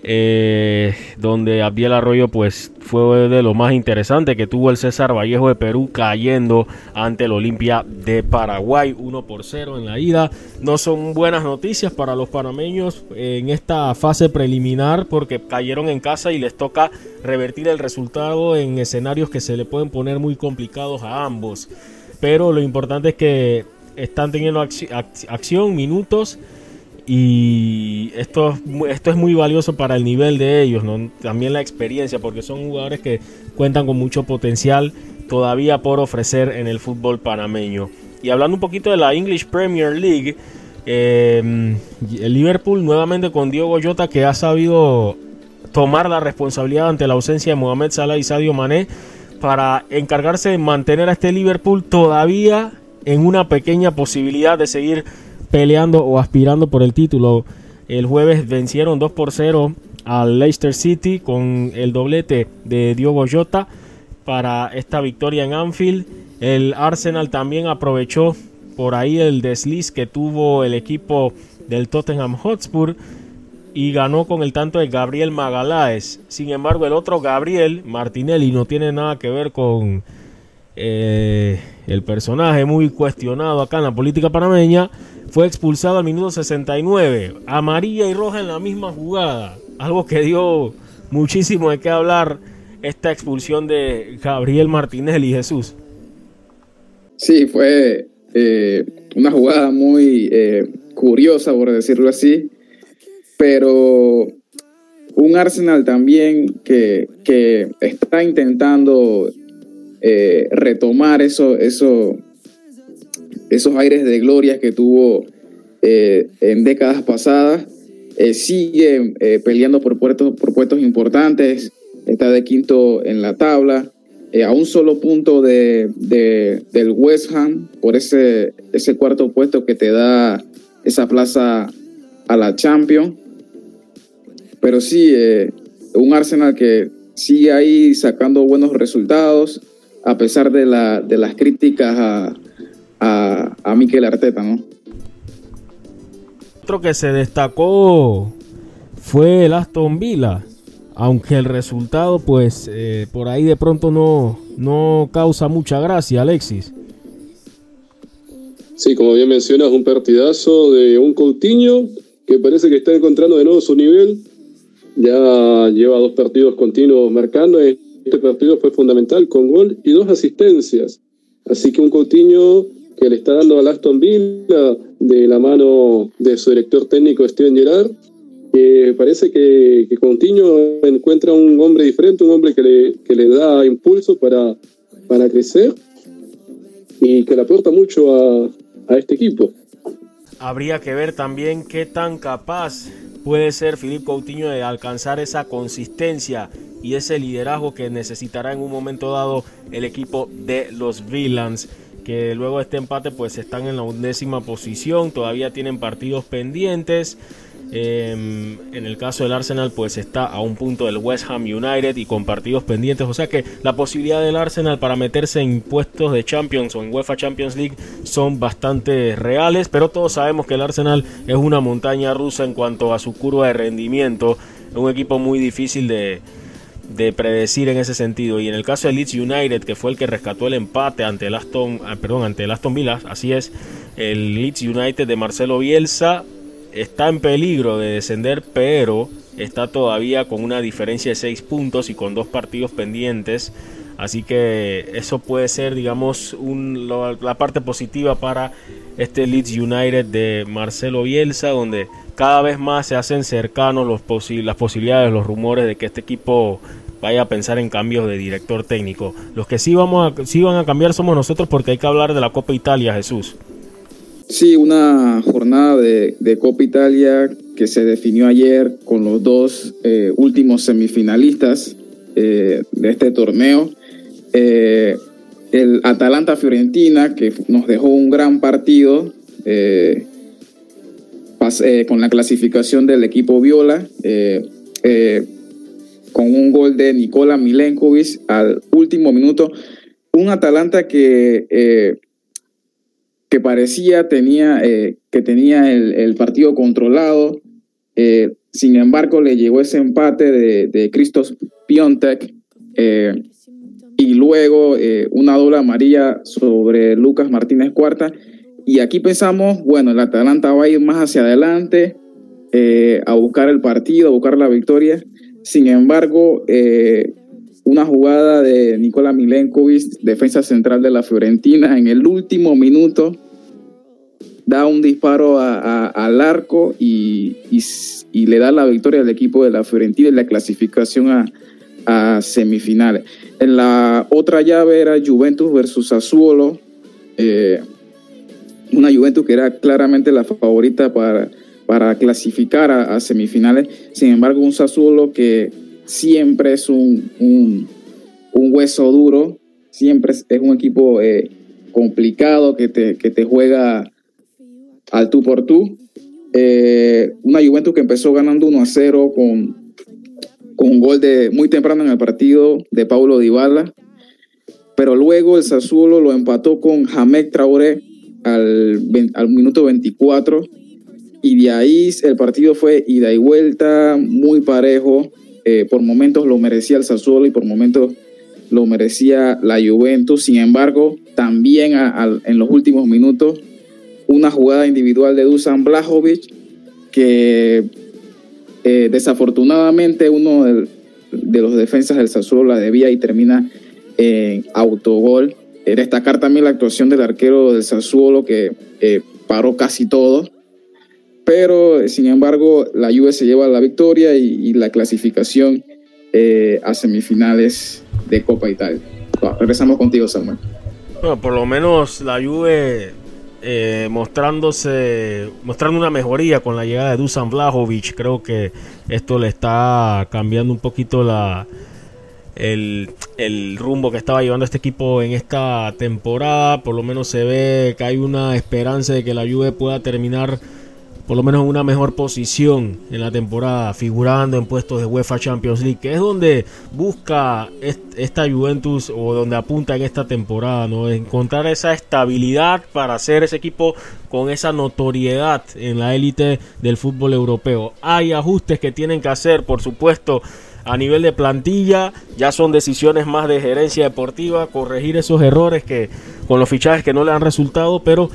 Eh, donde Abdiel Arroyo pues fue de lo más interesante que tuvo el César Vallejo de Perú cayendo ante el Olimpia de Paraguay 1 por 0 en la ida. No son buenas noticias para los panameños en esta fase preliminar porque cayeron en casa y les toca revertir el resultado en escenarios que se le pueden poner muy complicados a ambos. Pero lo importante es que están teniendo acción, minutos y esto, esto es muy valioso para el nivel de ellos, también la experiencia, porque son jugadores que cuentan con mucho potencial todavía por ofrecer en el fútbol panameño. Y hablando un poquito de la English Premier League, em, el Liverpool nuevamente con Diego Jota que ha sabido tomar la responsabilidad ante la ausencia de Mohamed Salah y Sadio Mané para encargarse de mantener a este Liverpool todavía en una pequeña posibilidad de seguir peleando o aspirando por el título. El jueves vencieron 2 por 0 al Leicester City con el doblete de Diogo Jota para esta victoria en Anfield. El Arsenal también aprovechó por ahí el desliz que tuvo el equipo del Tottenham Hotspur y ganó con el tanto de Gabriel Magaláes. Sin embargo, el otro Gabriel Martinelli no tiene nada que ver con eh, el personaje muy cuestionado acá en la política panameña. Fue expulsado al minuto 69. Amarilla y roja en la misma jugada. Algo que dio muchísimo de qué hablar esta expulsión de Gabriel Martinelli, Jesús. Sí, fue eh, una jugada muy eh, curiosa, por decirlo así, pero un Arsenal también que, está intentando eh, retomar eso, eso, esos aires de gloria que tuvo en décadas pasadas. sigue peleando por puestos, por puestos importantes, está de quinto en la tabla, eh, a un solo punto de, del West Ham por ese, ese cuarto puesto que te da esa plaza a la Champions. Pero sí, eh, un Arsenal que sigue ahí sacando buenos resultados a pesar de, la, de las críticas a, a, a Mikel Arteta, ¿no? Otro que se destacó fue el Aston Villa aunque el resultado pues eh, por ahí de pronto no, no causa mucha gracia, Alexis. Sí, como bien mencionas, un partidazo de un Coutinho que parece que está encontrando de nuevo su nivel. Ya lleva dos partidos continuos marcando. Este partido fue fundamental con gol y dos asistencias. Así que un Coutinho que le está dando a Aston Villa de la mano de su director técnico Steven Gerrard que parece que, que Coutinho encuentra un hombre diferente, un hombre que le, que le da impulso para, para crecer y que le aporta mucho a, a este equipo. Habría que ver también qué tan capaz puede ser Filipe Coutinho de alcanzar esa consistencia y ese liderazgo que necesitará en un momento dado el equipo de los Villains que luego de este empate pues están en la undécima posición, todavía tienen partidos pendientes. Em, en el caso del Arsenal, pues está a un punto del West Ham United y con partidos pendientes. O sea que la posibilidad del Arsenal para meterse en puestos de Champions o en UEFA Champions League son bastante reales. Pero todos sabemos que el Arsenal es una montaña rusa en cuanto a su curva de rendimiento. Es un equipo muy difícil de, de predecir en ese sentido. Y en el caso de Leeds United, que fue el que rescató el empate ante el Aston, ah, perdón, ante el Aston Villa, así es, el Leeds United de Marcelo Bielsa está en peligro de descender, pero está todavía con una diferencia de 6 puntos y con dos partidos pendientes. Así que eso puede ser, digamos, la parte positiva para este Leeds United de Marcelo Bielsa, donde cada vez más se hacen cercanos las posibilidades, los rumores de que este equipo vaya a pensar en cambios de director técnico. Los que sí, vamos a, sí van a cambiar somos nosotros porque hay que hablar de la Copa Italia, Jesús. Sí, una jornada de, Copa Italia que se definió ayer con los dos eh, últimos semifinalistas eh, de este torneo. Eh, el Atalanta Fiorentina, que nos dejó un gran partido con la clasificación del equipo Viola, con un gol de Nicola Milenkovic al último minuto. Un Atalanta que que parecía tenía, eh, que tenía el, partido controlado. Eh, sin embargo, le llegó ese empate de, de Christos Piontek eh, y luego una doble amarilla sobre Lucas Martínez Cuarta. Y aquí pensamos, bueno, el Atalanta va a ir más hacia adelante a buscar el partido, a buscar la victoria. Sin embargo, una jugada de Nikola Milenkovic, defensa central de la Fiorentina, en el último minuto da un disparo al arco y, le da la victoria al equipo de la Fiorentina en la clasificación a, semifinales. En la otra llave era Juventus versus Sassuolo, eh, una Juventus que era claramente la favorita para, para clasificar a, semifinales, sin embargo un Sassuolo que siempre es un, un, hueso duro, siempre es, un equipo eh, complicado que te, que te juega al tú por tú. Eh, una Juventus que empezó ganando 1 a 0 con, con un gol de muy temprano en el partido de Paulo Dybala. pero luego el Sassuolo lo empató con Hamek Traoré al, al minuto 24 y de ahí el partido fue ida y vuelta, muy parejo. Eh, por momentos lo merecía el Sassuolo y por momentos lo merecía la Juventus. Sin embargo, también en los últimos minutos, una jugada individual de Dusan Blajovic que eh, desafortunadamente uno de, los defensas del Sassuolo la debía y termina en autogol. Eh, destacar también la actuación del arquero del Sassuolo que paró casi todo pero sin embargo la Juve se lleva la victoria y, la clasificación eh, a semifinales de Copa Italia. regresamos contigo, Samuel. Bueno, por lo menos la Juve eh, mostrándose, mostrando una mejoría con la llegada de Dusan Vlahovic. Creo que esto le está cambiando un poquito la, el, el, rumbo que estaba llevando este equipo en esta temporada. Por lo menos se ve que hay una esperanza de que la Juve pueda terminar por lo menos en una mejor posición en la temporada, figurando en puestos de UEFA Champions League, que es donde busca esta Juventus o donde apunta en esta temporada, ¿no? Encontrar esa estabilidad para hacer ese equipo con esa notoriedad en la élite del fútbol europeo. Hay ajustes que tienen que hacer, por supuesto, a nivel de plantilla, ya son decisiones más de gerencia deportiva, corregir esos errores que con los fichajes que no le han resultado, pero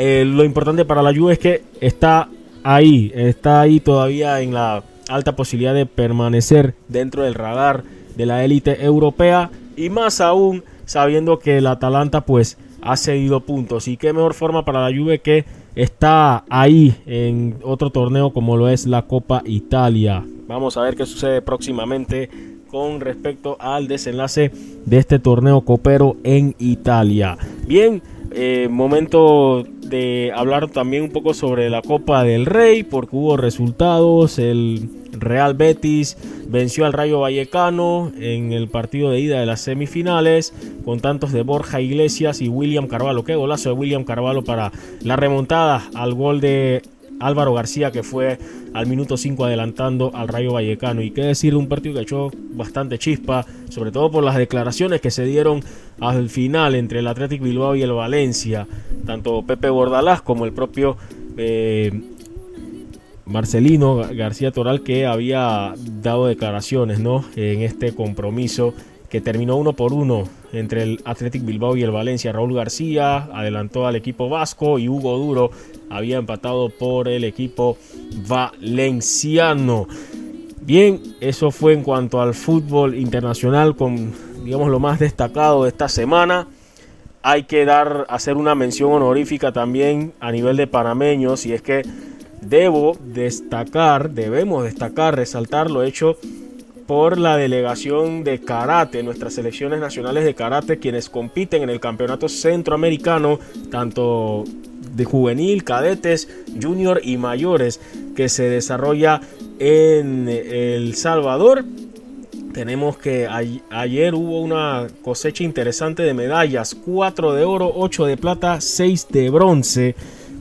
eh, lo importante para la Juve es que está ahí, está ahí todavía en la alta posibilidad de permanecer dentro del radar de la élite europea y más aún sabiendo que el Atalanta pues ha seguido puntos y qué mejor forma para la Juve que está ahí en otro torneo como lo es la Copa Italia. Vamos a ver qué sucede próximamente con respecto al desenlace de este torneo copero en Italia. Bien, eh, momento de hablar también un poco sobre la Copa del Rey, porque hubo resultados. El Real Betis venció al Rayo Vallecano en el partido de ida de las semifinales, con tantos de Borja Iglesias y William Carvalho. Qué golazo de William Carvalho para la remontada al gol de Álvaro García que fue al minuto 5 adelantando al Rayo Vallecano. Y qué decir de un partido que echó bastante chispa, sobre todo por las declaraciones que se dieron al final entre el Athletic Bilbao y el Valencia. Tanto Pepe Bordalás como el propio eh, Marcelino García Toral que había dado declaraciones ¿no? en este compromiso que terminó uno por uno entre el Athletic Bilbao y el Valencia. Raúl García adelantó al equipo vasco y Hugo Duro había empatado por el equipo valenciano. Bien, eso fue en cuanto al fútbol internacional con digamos lo más destacado de esta semana. Hay que dar hacer una mención honorífica también a nivel de panameños y es que debo destacar, debemos destacar, resaltar lo hecho por la delegación de karate, nuestras selecciones nacionales de karate, quienes compiten en el campeonato centroamericano, tanto de juvenil, cadetes, junior y mayores, que se desarrolla en El Salvador. Tenemos que ayer hubo una cosecha interesante de medallas, 4 de oro, 8 de plata, 6 de bronce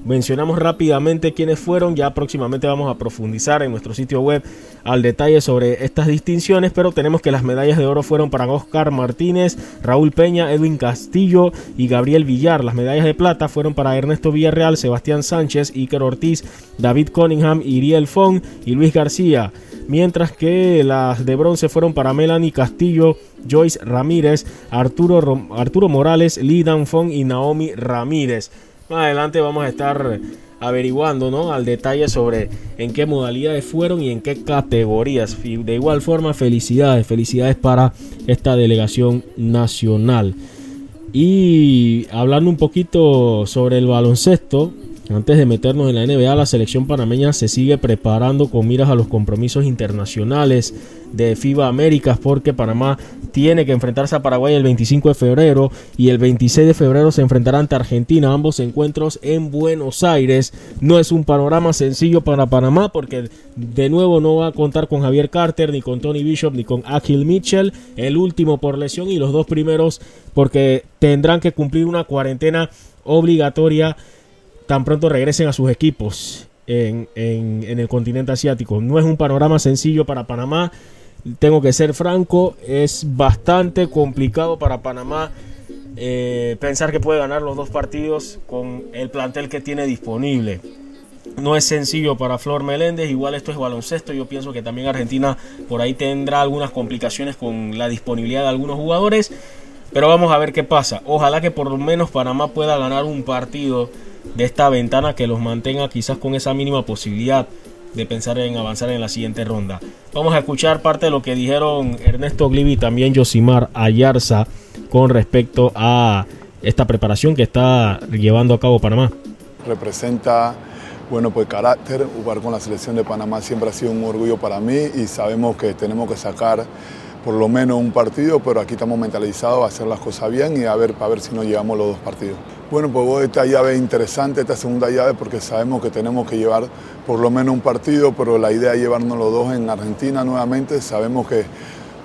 mencionamos rápidamente quiénes fueron, ya próximamente vamos a profundizar en nuestro sitio web al detalle sobre estas distinciones, pero tenemos que las medallas de oro fueron para Oscar Martínez, Raúl Peña, Edwin Castillo y Gabriel Villar. Las medallas de plata fueron para Ernesto Villarreal, Sebastián Sánchez, Iker Ortiz, David Cunningham, Iriel Fong y Luis García. Mientras que las de bronce fueron para Melanie Castillo, Joyce Ramírez, Arturo, Arturo Morales, Lee Dan Fong y Naomi Ramírez. Más adelante vamos a estar averiguando ¿no? al detalle sobre en qué modalidades fueron y en qué categorías. De igual forma, felicidades, felicidades para esta delegación nacional. Y hablando un poquito sobre el baloncesto, antes de meternos en la NBA, la selección panameña se sigue preparando con miras a los compromisos internacionales de FIBA Américas porque Panamá tiene que enfrentarse a Paraguay el 25 de febrero y el 26 de febrero se enfrentará ante Argentina, ambos encuentros en Buenos Aires. No es un panorama sencillo para Panamá porque de nuevo no va a contar con Javier Carter, ni con Tony Bishop, ni con Akil Mitchell, el último por lesión y los dos primeros porque tendrán que cumplir una cuarentena obligatoria tan pronto regresen a sus equipos en, el continente asiático. No es un panorama sencillo para Panamá. Tengo que ser franco, es bastante complicado para Panamá eh, pensar que puede ganar los dos partidos con el plantel que tiene disponible. No es sencillo para Flor Meléndez, igual esto es baloncesto, yo pienso que también Argentina por ahí tendrá algunas complicaciones con la disponibilidad de algunos jugadores, pero vamos a ver qué pasa. Ojalá que por lo menos Panamá pueda ganar un partido de esta ventana que los mantenga quizás con esa mínima posibilidad de pensar en avanzar en la siguiente ronda. Vamos a escuchar parte de lo que dijeron Ernesto Glivi y también Josimar Ayarza con respecto a esta preparación que está llevando a cabo Panamá. Representa bueno, pues carácter, jugar con la selección de Panamá siempre ha sido un orgullo para mí y sabemos que tenemos que sacar por lo menos un partido, pero aquí estamos mentalizados a hacer las cosas bien y a ver, a ver si nos llevamos los dos partidos. Bueno, pues esta llave es interesante, esta segunda llave, porque sabemos que tenemos que llevar por lo menos un partido, pero la idea es llevarnos los dos en Argentina nuevamente. Sabemos que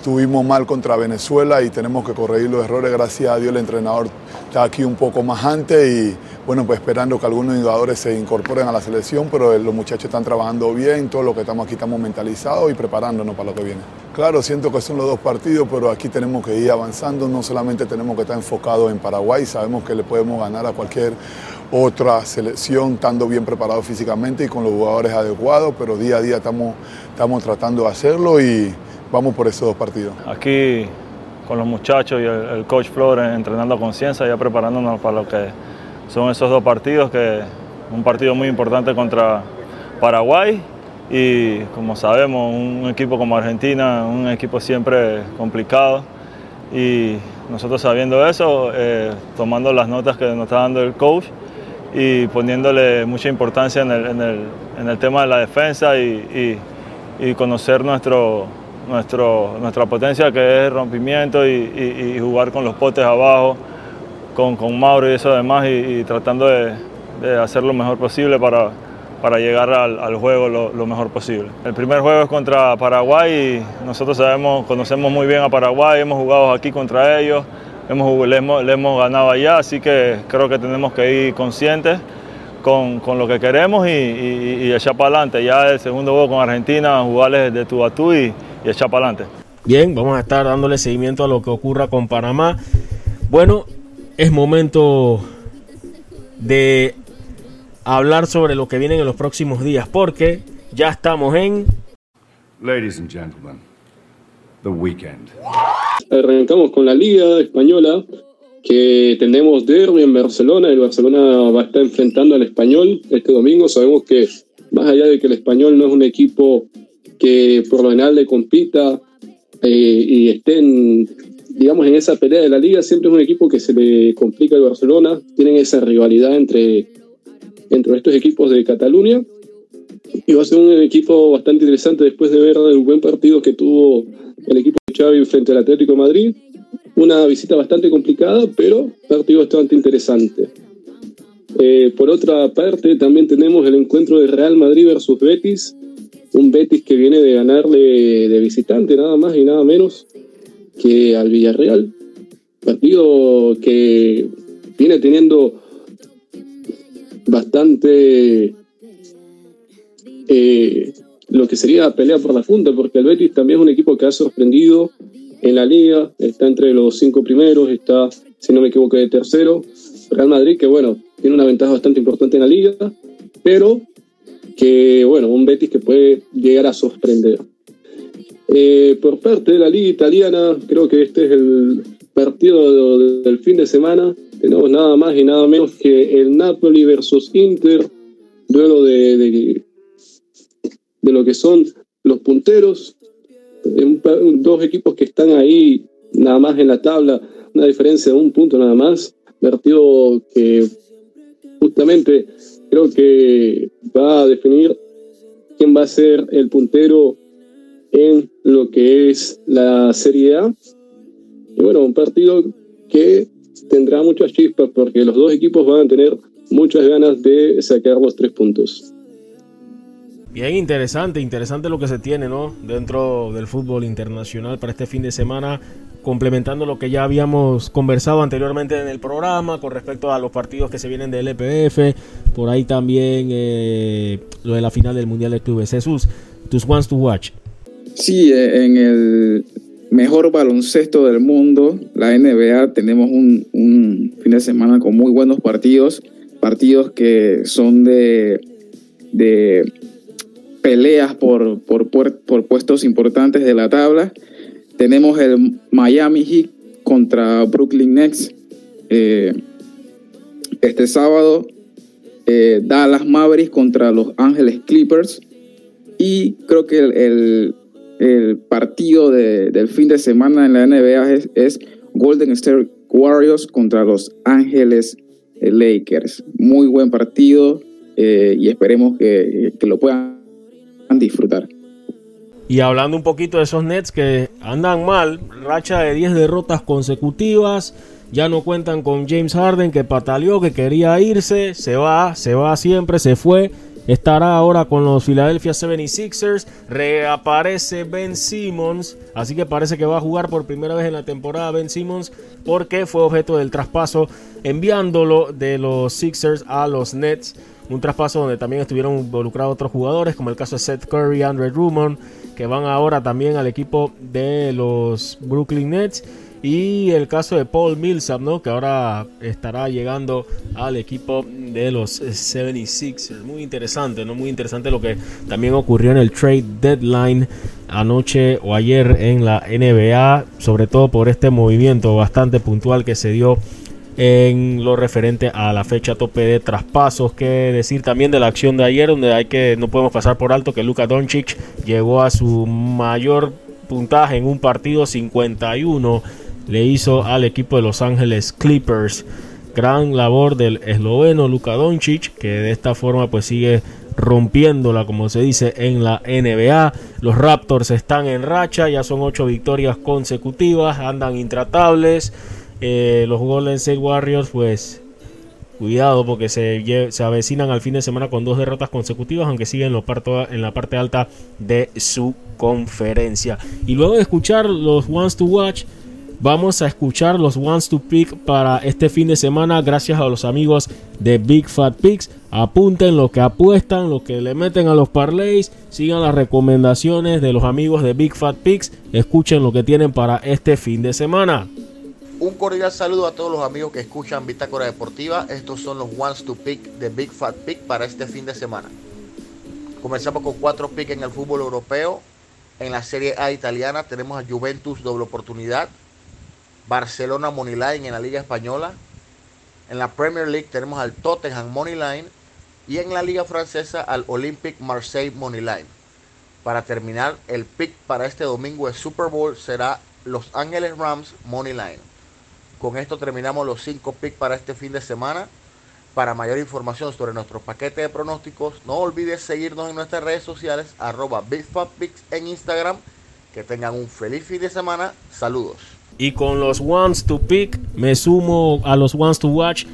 Tuvimos mal contra Venezuela y tenemos que corregir los errores. Gracias a Dios el entrenador está aquí un poco más antes y bueno, pues esperando que algunos jugadores se incorporen a la selección, pero los muchachos están trabajando bien, todos los que estamos aquí estamos mentalizados y preparándonos para lo que viene. Claro, siento que son los dos partidos, pero aquí tenemos que ir avanzando, no solamente tenemos que estar enfocados en Paraguay, sabemos que le podemos ganar a cualquier otra selección, estando bien preparados físicamente y con los jugadores adecuados, pero día a día estamos, estamos tratando de hacerlo y vamos por esos dos partidos. Aquí con los muchachos y el, coach Flor entrenando a conciencia, ya preparándonos para lo que son esos dos partidos, que un partido muy importante contra Paraguay y como sabemos, un equipo como Argentina, un equipo siempre complicado y nosotros sabiendo eso, eh, tomando las notas que nos está dando el coach y poniéndole mucha importancia en el, tema de la defensa y conocer nuestro, nuestro, nuestra potencia que es rompimiento y, jugar con los potes abajo, con, con Mauro y eso demás y, tratando de, hacer lo mejor posible para, para llegar al, juego lo, mejor posible. El primer juego es contra Paraguay y nosotros sabemos, conocemos muy bien a Paraguay, hemos jugado aquí contra ellos, hemos, le, hemos, ganado allá, así que creo que tenemos que ir conscientes. Con, con, lo que queremos y, y, echar para adelante. Ya el segundo juego con Argentina, jugarles de tú a tú y, y echar para adelante. Bien, vamos a estar dándole seguimiento a lo que ocurra con Panamá. Bueno, es momento de hablar sobre lo que viene en los próximos días, porque ya estamos en... Ladies and gentlemen, the weekend. Arrancamos con la Liga Española, que tenemos derby en Barcelona. El Barcelona va a estar enfrentando al Español este domingo. Sabemos que, más allá de que el Español no es un equipo que por lo general le compita eh, y estén, digamos, en esa pelea de la liga, siempre es un equipo que se le complica al Barcelona. Tienen esa rivalidad entre, entre estos equipos de Cataluña. Y va a ser un equipo bastante interesante después de ver el buen partido que tuvo el equipo de Xavi frente al Atlético de Madrid. Una visita bastante complicada, pero partido bastante interesante. Eh, por otra parte, también tenemos el encuentro de Real Madrid versus Betis, un Betis que viene de ganarle de visitante nada más y nada menos que al Villarreal. Partido que viene teniendo bastante eh, lo que sería pelea por la funda, porque el Betis también es un equipo que ha sorprendido en la liga, está entre los cinco primeros, está, si no me equivoco, de tercero. Real Madrid, que bueno, tiene una ventaja bastante importante en la liga, pero que, bueno, un Betis que puede llegar a sorprender. Eh, por parte de la liga italiana, creo que este es el partido del fin de semana. Tenemos nada más y nada menos que el Napoli versus Inter, duelo de, de, lo que son los punteros. Dos equipos que están ahí nada más en la tabla, una diferencia de un punto nada más. Partido que justamente creo que va a definir quién va a ser el puntero en lo que es la Serie A. Y bueno, un partido que tendrá muchas chispas porque los dos equipos van a tener muchas ganas de sacar los tres puntos. Bien interesante, interesante lo que se tiene, ¿no? Dentro del fútbol internacional para este fin de semana complementando lo que ya habíamos conversado anteriormente en el programa con respecto a los partidos que se vienen del EPF, por ahí también eh, lo de la final del Mundial de Clubes. Jesús, tus ones to watch. Sí, eh, en el mejor baloncesto del mundo, la NBA. Tenemos un, un fin de semana con muy buenos partidos, partidos que son de, de peleas por, por, por, puestos importantes de la tabla. Tenemos el Miami Heat contra Brooklyn Nets eh, este sábado. Eh, Dallas Mavericks contra Los Ángeles Clippers. Y creo que el, el, partido de, del fin de semana en la NBA es, Golden State Warriors contra Los Ángeles Lakers. Muy buen partido eh, y esperemos que, que lo puedan disfrutar. Y hablando un poquito de esos Nets que andan mal, racha de 10 derrotas consecutivas, ya no cuentan con James Harden que pataleó, que quería irse, se va, se va siempre, se fue. Estará ahora con los Philadelphia 76ers. Reaparece Ben Simmons. Así que parece que va a jugar por primera vez en la temporada Ben Simmons. Porque fue objeto del traspaso enviándolo de los Sixers a los Nets. Un traspaso donde también estuvieron involucrados otros jugadores, como el caso de Seth Curry, Andre Drummond, que van ahora también al equipo de los Brooklyn Nets. Y el caso de Paul Millsap, ¿no? que ahora estará llegando al equipo de los 76ers. Muy interesante, ¿no? Muy interesante lo que también ocurrió en el trade deadline anoche o ayer en la NBA, sobre todo por este movimiento bastante puntual que se dio en lo referente a la fecha tope de traspasos. Que decir también de la acción de ayer, donde hay que no podemos pasar por alto que Luka Doncic llegó a su mayor puntaje en un partido 51. Le hizo al equipo de Los Ángeles Clippers. Gran labor del esloveno Luka Doncic, que de esta forma pues sigue rompiéndola, como se dice en la NBA. Los Raptors están en racha, ya son ocho victorias consecutivas, andan intratables. Los Golden State Warriors, pues cuidado porque se, se, avecinan al fin de semana con dos derrotas consecutivas, aunque siguen en la parte alta de su conferencia. Y luego de escuchar los Ones to Watch, vamos a escuchar los Ones to Pick para este fin de semana, gracias a los amigos de Big Fat Picks. Apunten lo que apuestan, lo que le meten a los parlays, sigan las recomendaciones de los amigos de Big Fat Picks, escuchen lo que tienen para este fin de semana. Un cordial saludo a todos los amigos que escuchan Bitácora Deportiva. Estos son los ones to pick de Big Fat Pick para este fin de semana. Comenzamos con cuatro picks en el fútbol europeo. En la Serie A italiana tenemos a Juventus doble oportunidad, Barcelona Moneyline en la Liga Española. En la Premier League tenemos al Tottenham Moneyline y en la Liga Francesa al Olympique Marseille Moneyline. Para terminar, el pick para este domingo de Super Bowl será Los Ángeles Rams Moneyline. Con esto terminamos los 5 picks para este fin de semana. Para mayor información sobre nuestro paquete de pronósticos, no olvides seguirnos en nuestras redes sociales, arroba BigFatPicks en Instagram. Que tengan un feliz fin de semana. Saludos. Y con los ones to pick, me sumo a los ones to watch.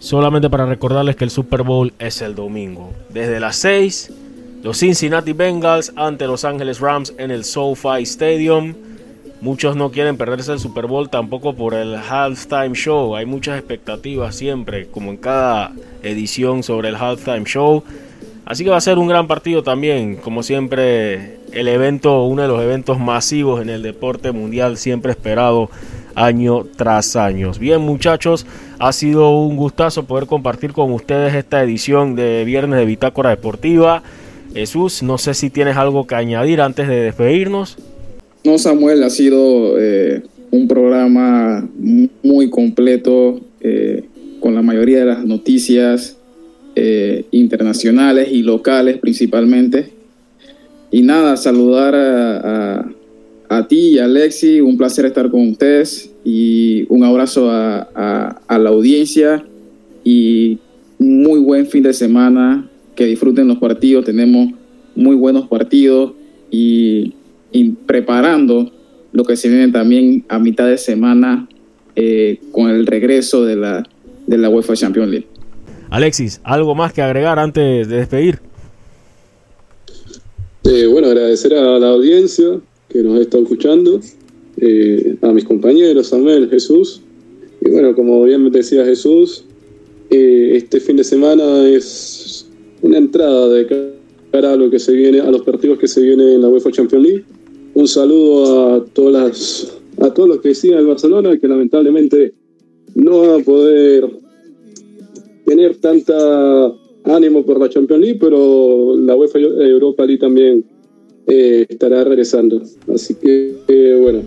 Solamente para recordarles que el Super Bowl es el domingo. Desde las 6, los Cincinnati Bengals ante Los Angeles Rams en el SoFi Stadium. Muchos no quieren perderse el Super Bowl tampoco por el halftime show. Hay muchas expectativas siempre, como en cada edición sobre el halftime show. Así que va a ser un gran partido también, como siempre, el evento, uno de los eventos masivos en el deporte mundial, siempre esperado año tras año. Bien muchachos, ha sido un gustazo poder compartir con ustedes esta edición de Viernes de Bitácora Deportiva. Jesús, no sé si tienes algo que añadir antes de despedirnos. No, Samuel, ha sido eh, un programa muy completo eh, con la mayoría de las noticias eh, internacionales y locales principalmente. Y nada, saludar a, a, ti y a Alexi, un placer estar con ustedes y un abrazo a, a la audiencia y muy buen fin de semana, que disfruten los partidos, tenemos muy buenos partidos y y preparando lo que se viene también a mitad de semana eh, con el regreso de la, de la UEFA Champions League. Alexis, ¿algo más que agregar antes de despedir? Eh, bueno, agradecer a la audiencia que nos ha estado escuchando, eh, a mis compañeros, Samuel, Jesús. Y bueno, como bien me decía Jesús, este fin de semana es una entrada de cara a lo que se viene, a los partidos que se vienen en la UEFA Champions League un saludo a todas a todos los que siguen el Barcelona, que lamentablemente no van a poder tener tanta ánimo por la Champions League, pero la UEFA Europa League también eh, estará regresando. Así que, eh, bueno,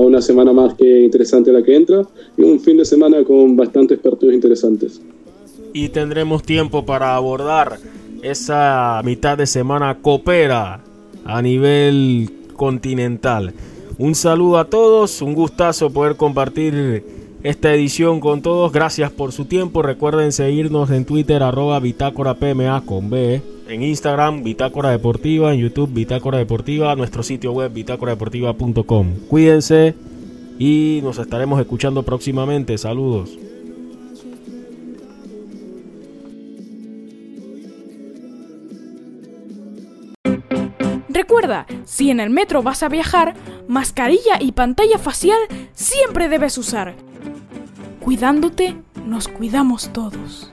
una semana más que interesante la que entra y un fin de semana con bastantes partidos interesantes. Y tendremos tiempo para abordar esa mitad de semana coopera a nivel continental. Un saludo a todos, un gustazo poder compartir esta edición con todos. Gracias por su tiempo. Recuerden seguirnos en Twitter, arroba Bitácora PMA. En Instagram, Bitácora Deportiva. En YouTube, Bitácora Deportiva. Nuestro sitio web, bitácoradeportiva.com. Cuídense y nos estaremos escuchando próximamente. Saludos. Si en el metro vas a viajar, mascarilla y pantalla facial siempre debes usar. Cuidándote, nos cuidamos todos.